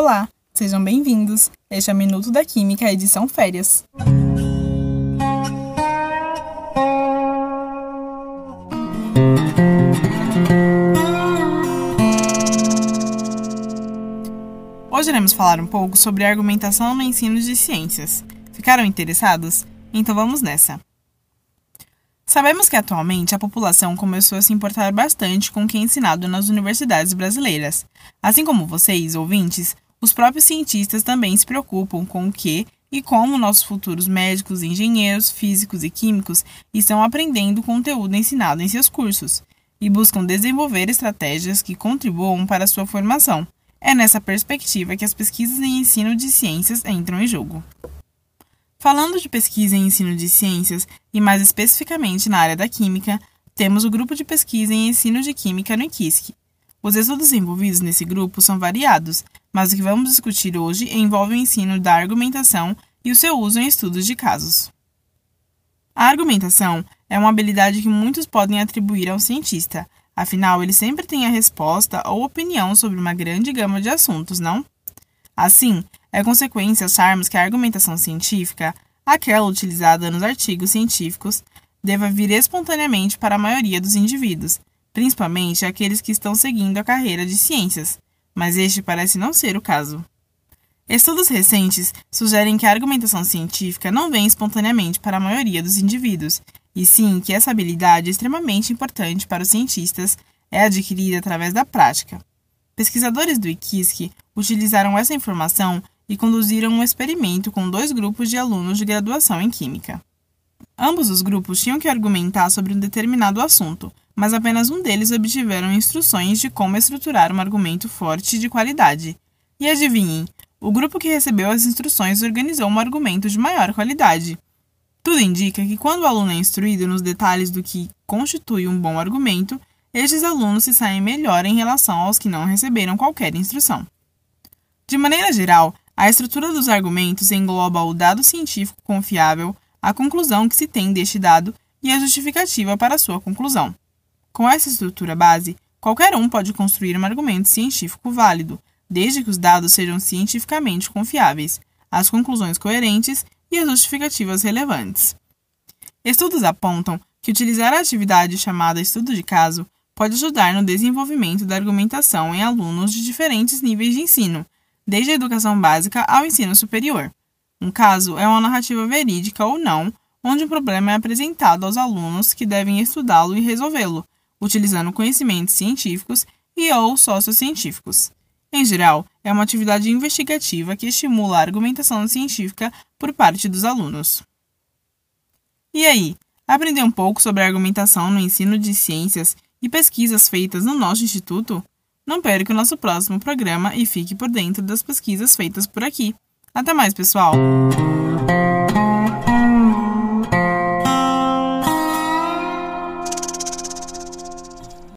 Olá, sejam bem-vindos. Este é o Minuto da Química, edição Férias. Hoje iremos falar um pouco sobre argumentação no ensino de ciências. Ficaram interessados? Então vamos nessa. Sabemos que atualmente a população começou a se importar bastante com o que é ensinado nas universidades brasileiras. Assim como vocês, ouvintes, os próprios cientistas também se preocupam com o que e como nossos futuros médicos, engenheiros, físicos e químicos estão aprendendo o conteúdo ensinado em seus cursos e buscam desenvolver estratégias que contribuam para sua formação. É nessa perspectiva que as pesquisas em ensino de ciências entram em jogo. Falando de pesquisa em ensino de ciências, e mais especificamente na área da química, temos o grupo de pesquisa em ensino de química no IQISC. Os estudos envolvidos nesse grupo são variados, mas o que vamos discutir hoje envolve o ensino da argumentação e o seu uso em estudos de casos. A argumentação é uma habilidade que muitos podem atribuir ao cientista, afinal, ele sempre tem a resposta ou opinião sobre uma grande gama de assuntos, não? Assim, é consequência acharmos que a argumentação científica, aquela utilizada nos artigos científicos, deva vir espontaneamente para a maioria dos indivíduos, principalmente aqueles que estão seguindo a carreira de ciências, mas este parece não ser o caso. Estudos recentes sugerem que a argumentação científica não vem espontaneamente para a maioria dos indivíduos, e sim que essa habilidade extremamente importante para os cientistas é adquirida através da prática. Pesquisadores do IQISC utilizaram essa informação e conduziram um experimento com dois grupos de alunos de graduação em Química. Ambos os grupos tinham que argumentar sobre um determinado assunto, mas apenas um deles obtiveram instruções de como estruturar um argumento forte de qualidade. E adivinhem, o grupo que recebeu as instruções organizou um argumento de maior qualidade. Tudo indica que quando o aluno é instruído nos detalhes do que constitui um bom argumento, estes alunos se saem melhor em relação aos que não receberam qualquer instrução. De maneira geral, a estrutura dos argumentos engloba o dado científico confiável, a conclusão que se tem deste dado e a justificativa para sua conclusão. Com essa estrutura base, qualquer um pode construir um argumento científico válido, desde que os dados sejam cientificamente confiáveis, as conclusões coerentes e as justificativas relevantes. Estudos apontam que utilizar a atividade chamada estudo de caso pode ajudar no desenvolvimento da argumentação em alunos de diferentes níveis de ensino, desde a educação básica ao ensino superior. Um caso é uma narrativa verídica ou não, onde um problema é apresentado aos alunos que devem estudá-lo e resolvê-lo, utilizando conhecimentos científicos e ou sociocientíficos. Em geral, é uma atividade investigativa que estimula a argumentação científica por parte dos alunos. E aí, aprendeu um pouco sobre a argumentação no ensino de ciências e pesquisas feitas no nosso instituto? Não perca o nosso próximo programa e fique por dentro das pesquisas feitas por aqui. Até mais, pessoal!